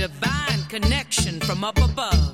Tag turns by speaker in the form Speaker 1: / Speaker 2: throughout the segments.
Speaker 1: divine connection from up above.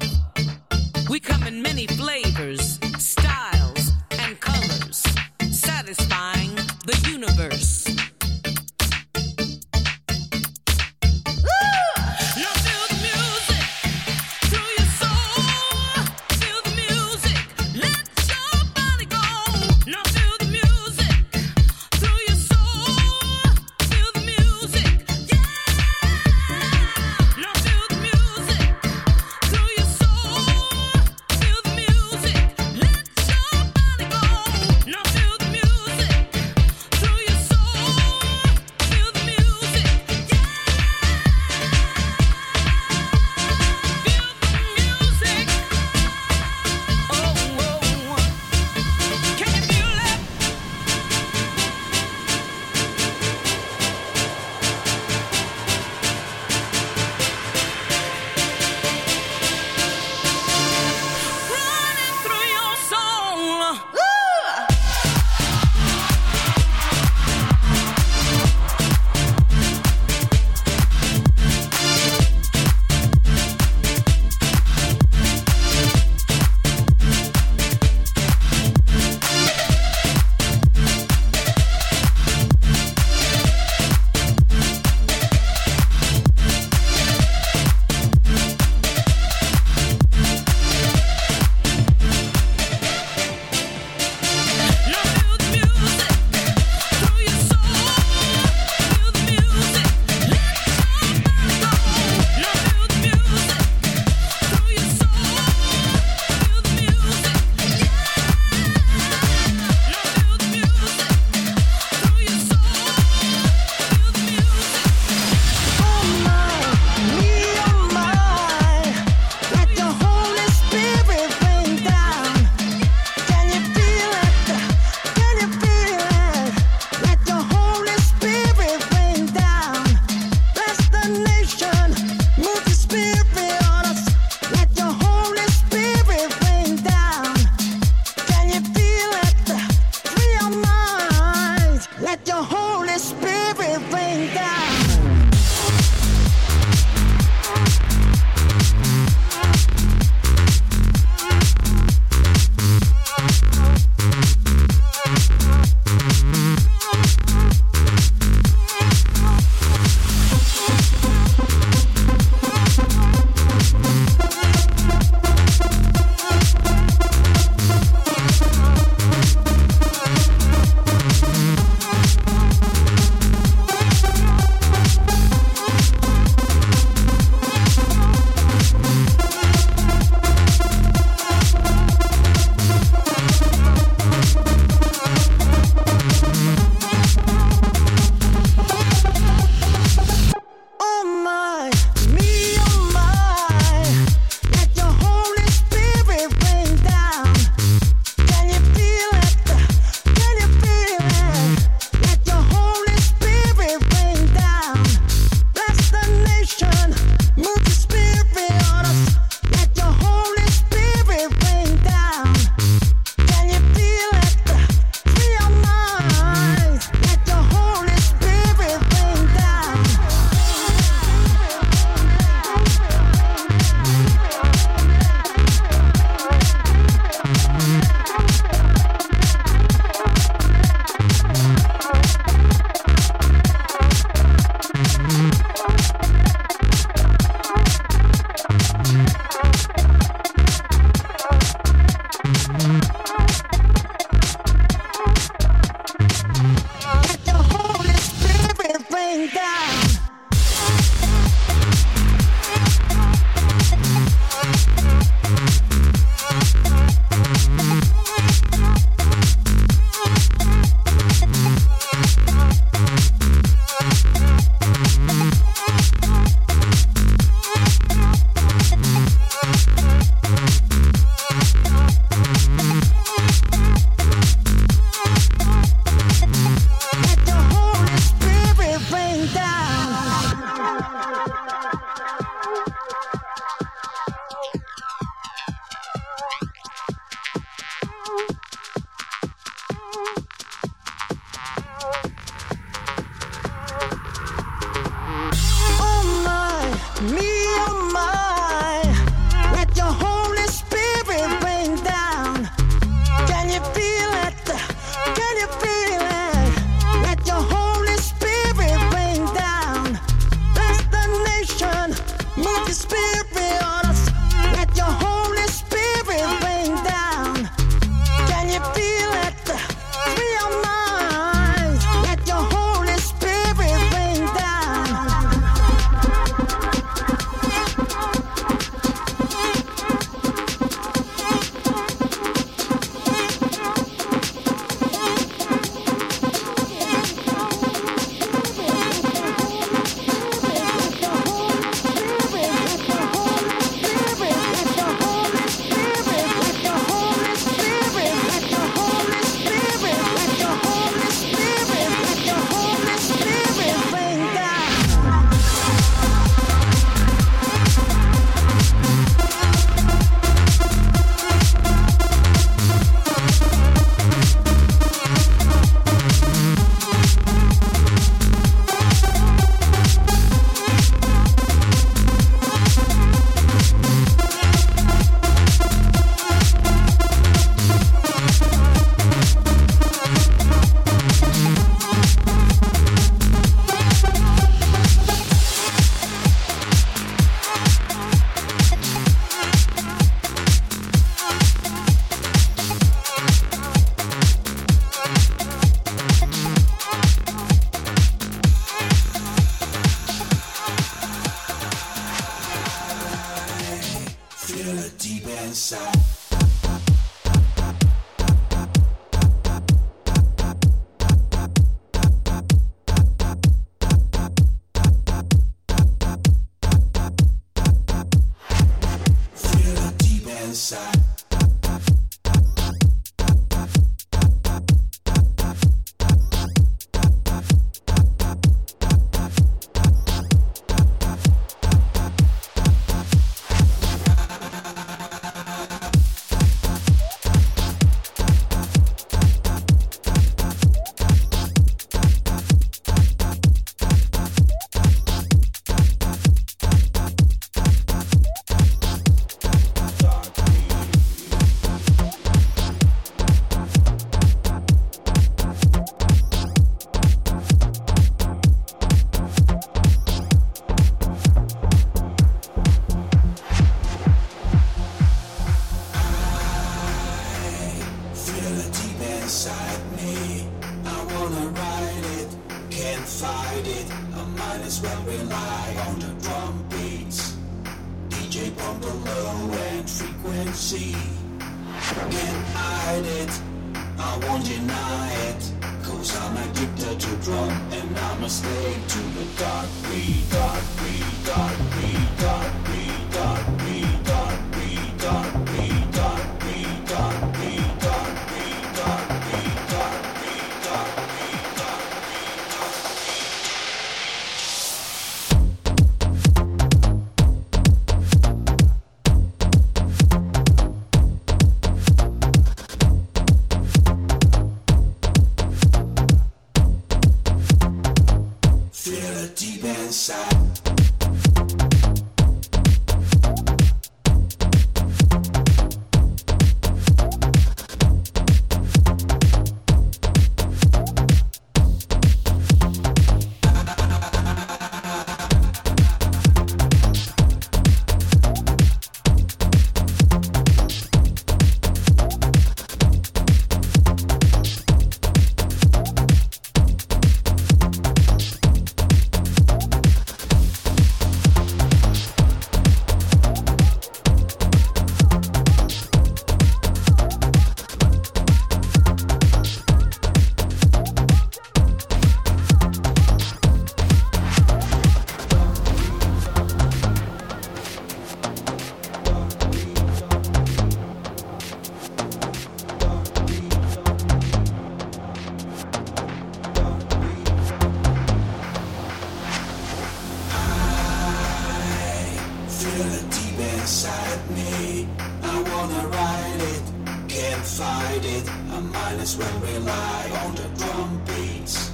Speaker 1: feel it deep inside me. I wanna ride it, can't fight it. I might as well rely on the drum beats.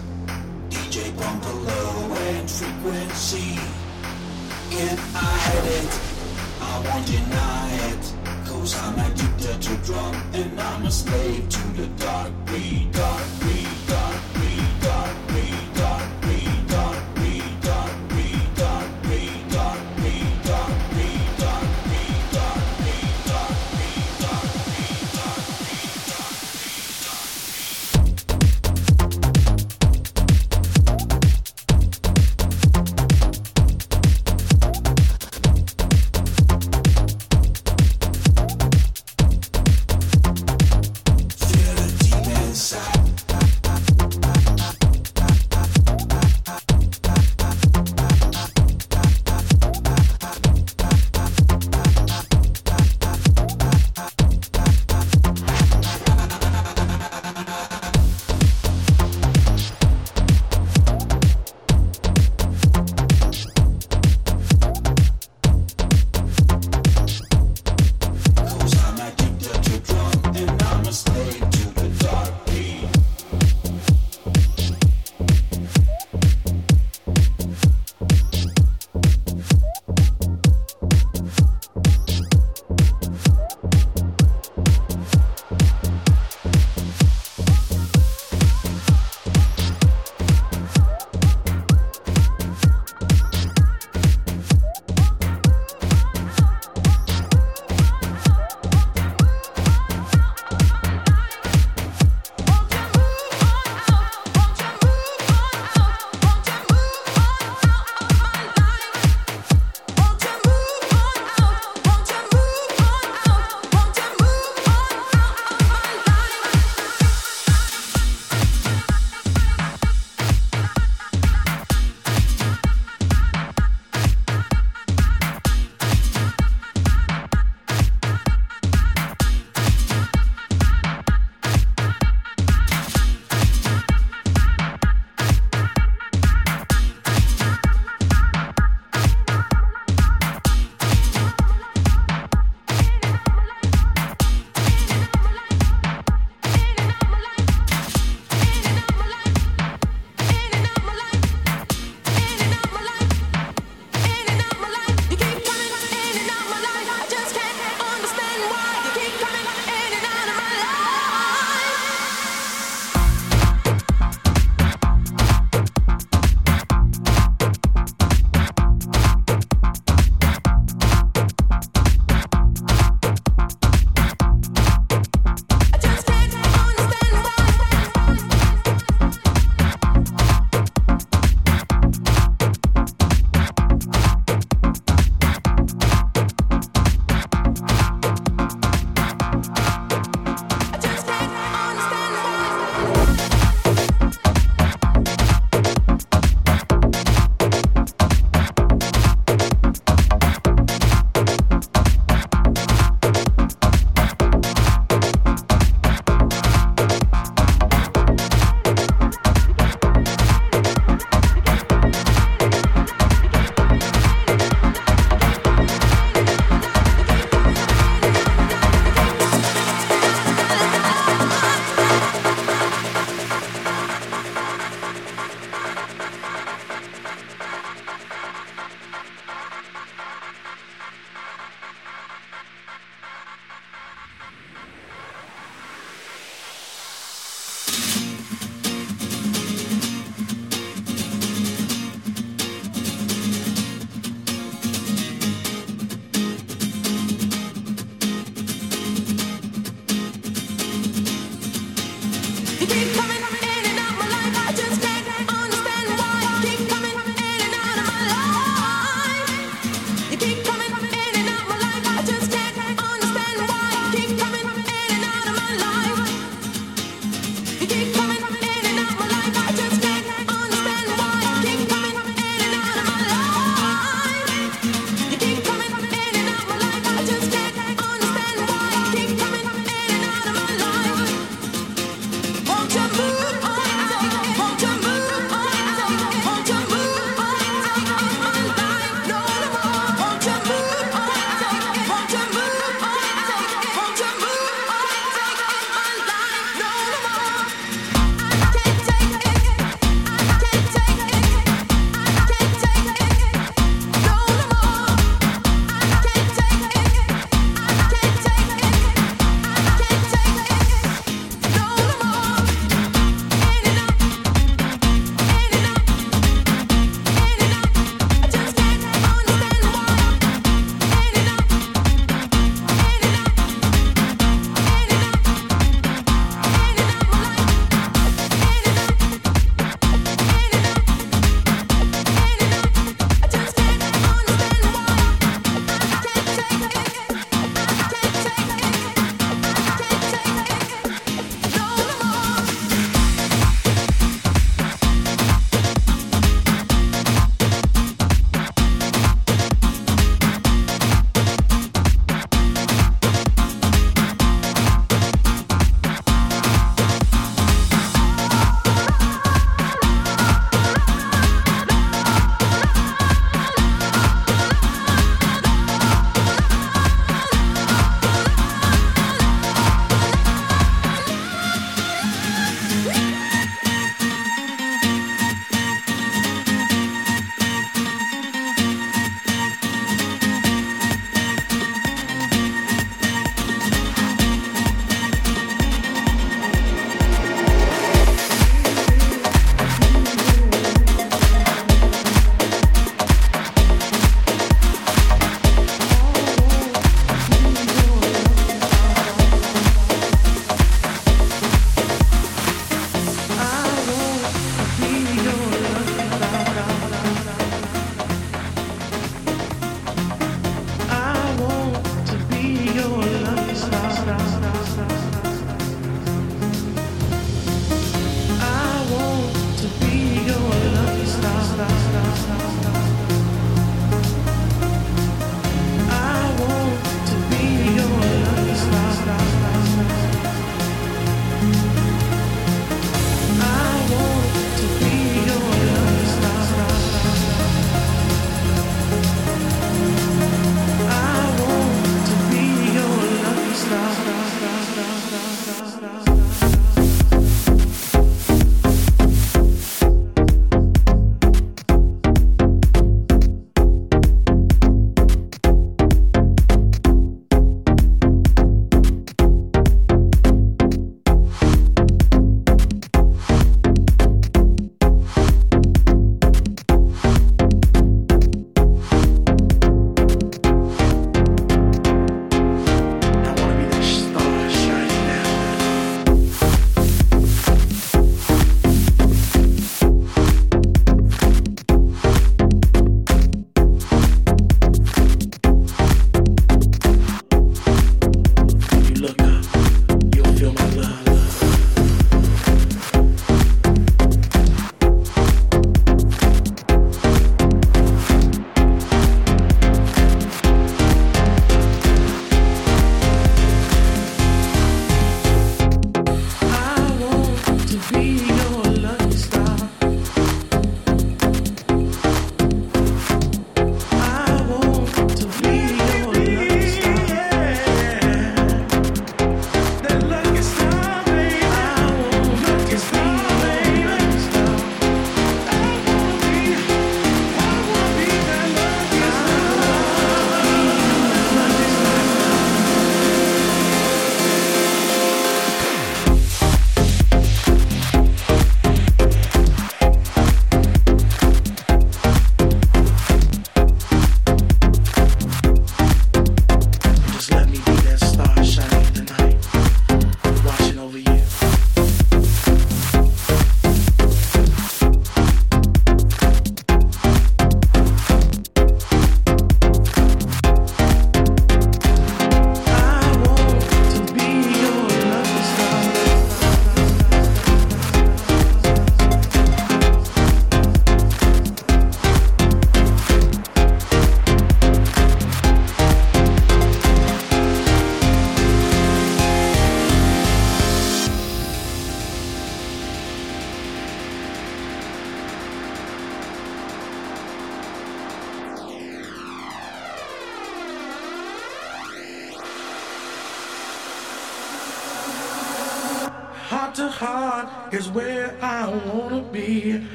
Speaker 1: DJ pump the low end frequency. Can't hide it, I won't deny it. Cause I'm addicted to drum and I'm a slave
Speaker 2: to the
Speaker 1: dark beat, dark beat.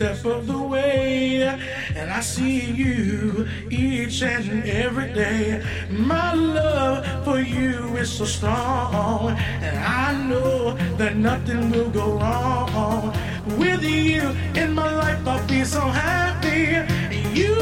Speaker 2: Step of the way. And I see you each and every day. My love for you is so strong. And I know that nothing will go wrong. With you in my life, I'll be so happy. You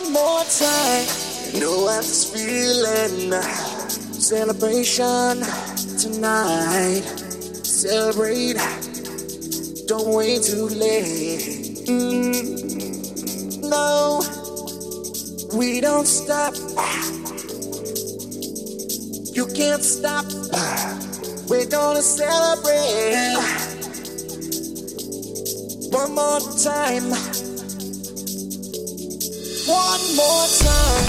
Speaker 1: one more time. No know I'm feeling uh, celebration tonight. Celebrate, don't wait too late. Mm-hmm. No, we don't stop. You can't stop. We're gonna celebrate one more time. One more time.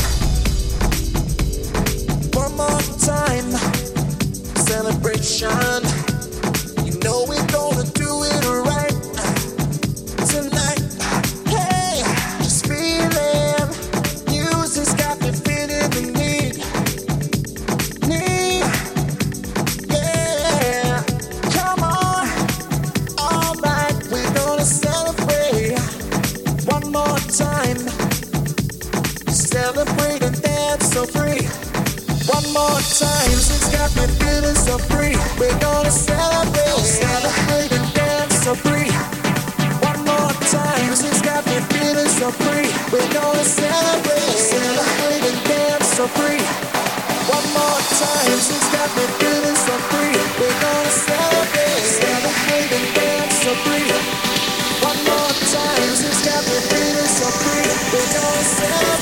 Speaker 1: One more time. Celebration. more time. She's got me feeling so free. We're gonna celebrate, celebrate and dance so free. One more time. She's got me feeling so free. We're gonna celebrate, celebrate and dance so free. One more time. She's got me feeling so free. We're gonna celebrate, celebrate and dance so free. One more time. She's got me feeling so free. We're gonna celebrate.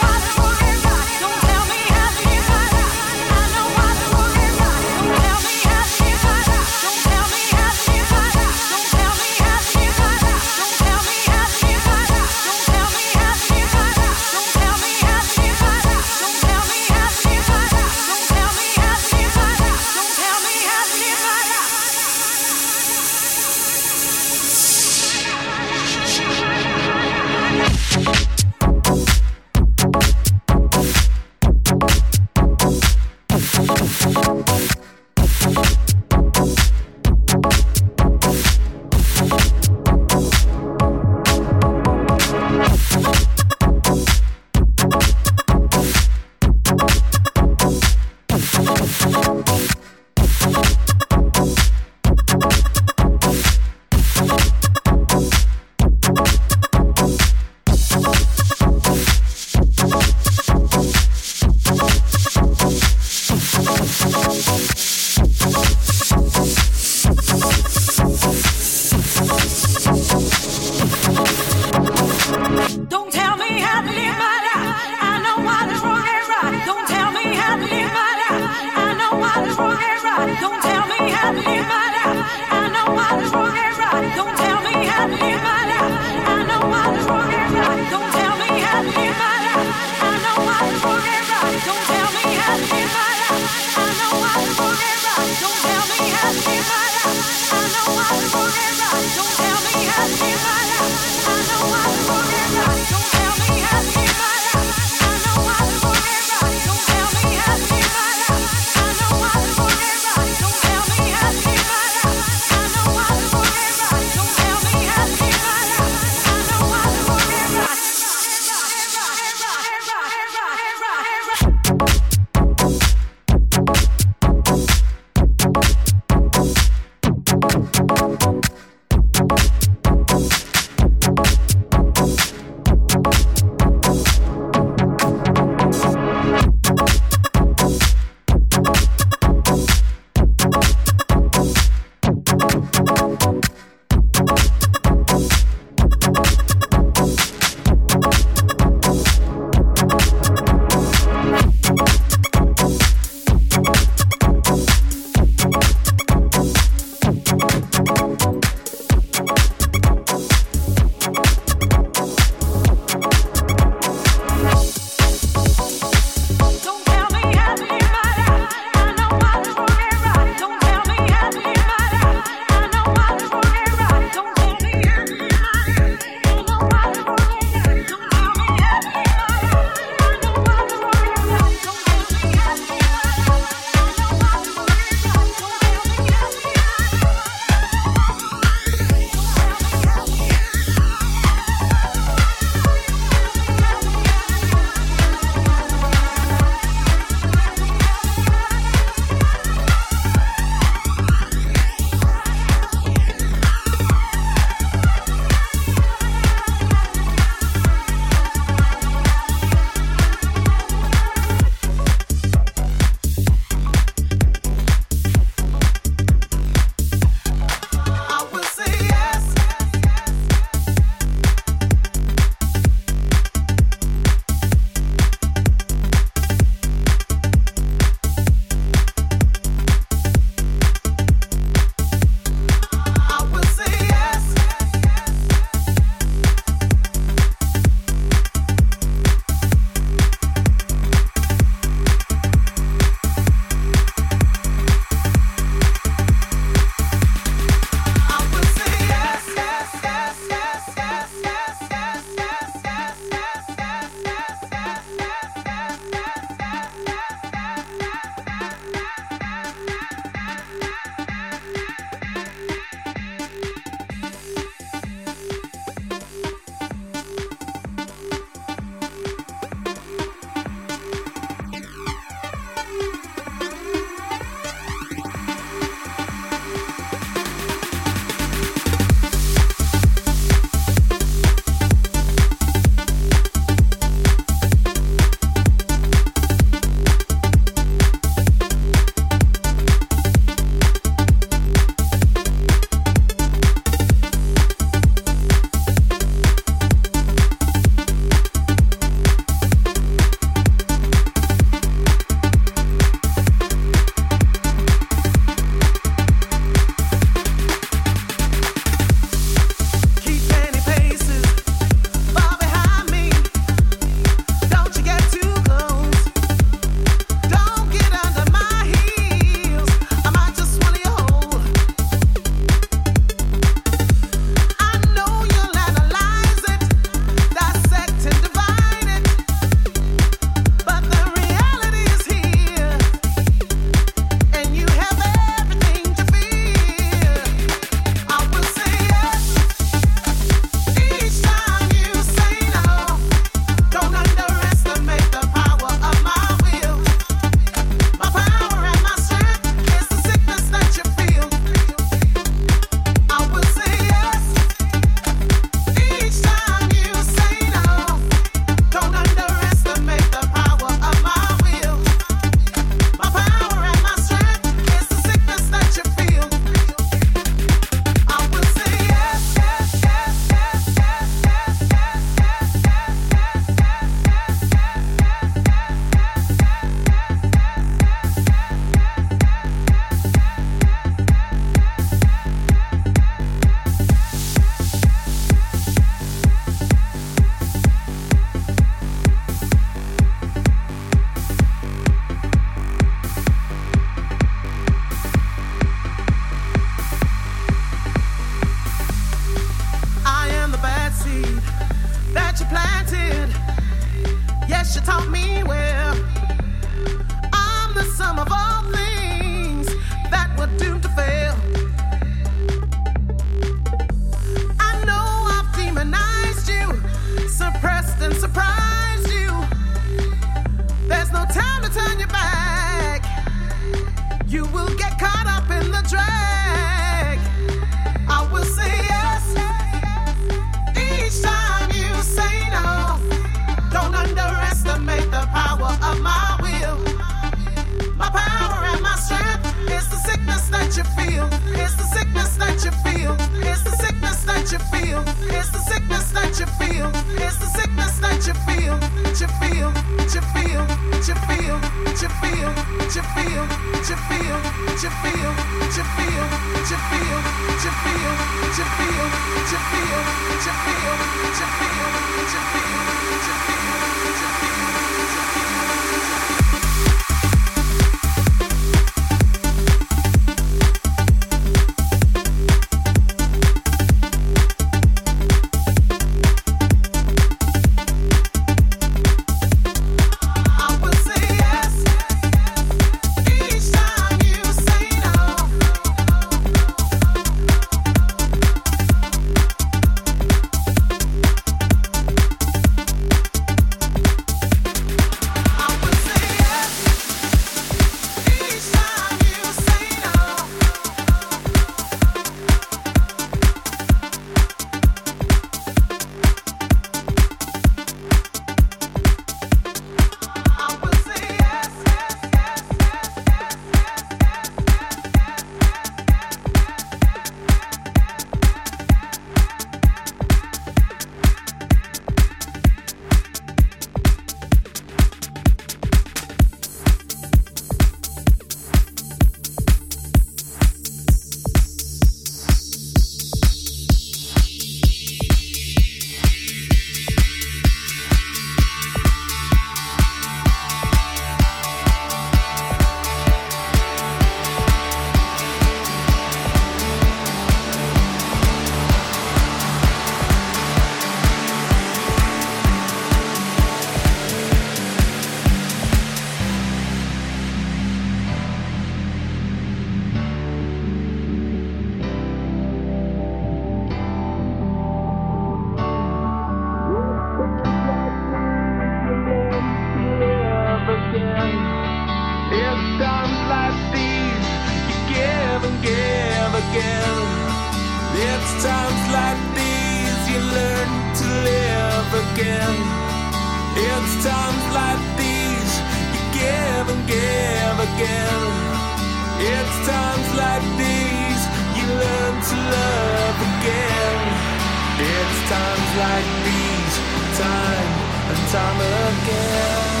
Speaker 1: time
Speaker 3: and
Speaker 1: time again.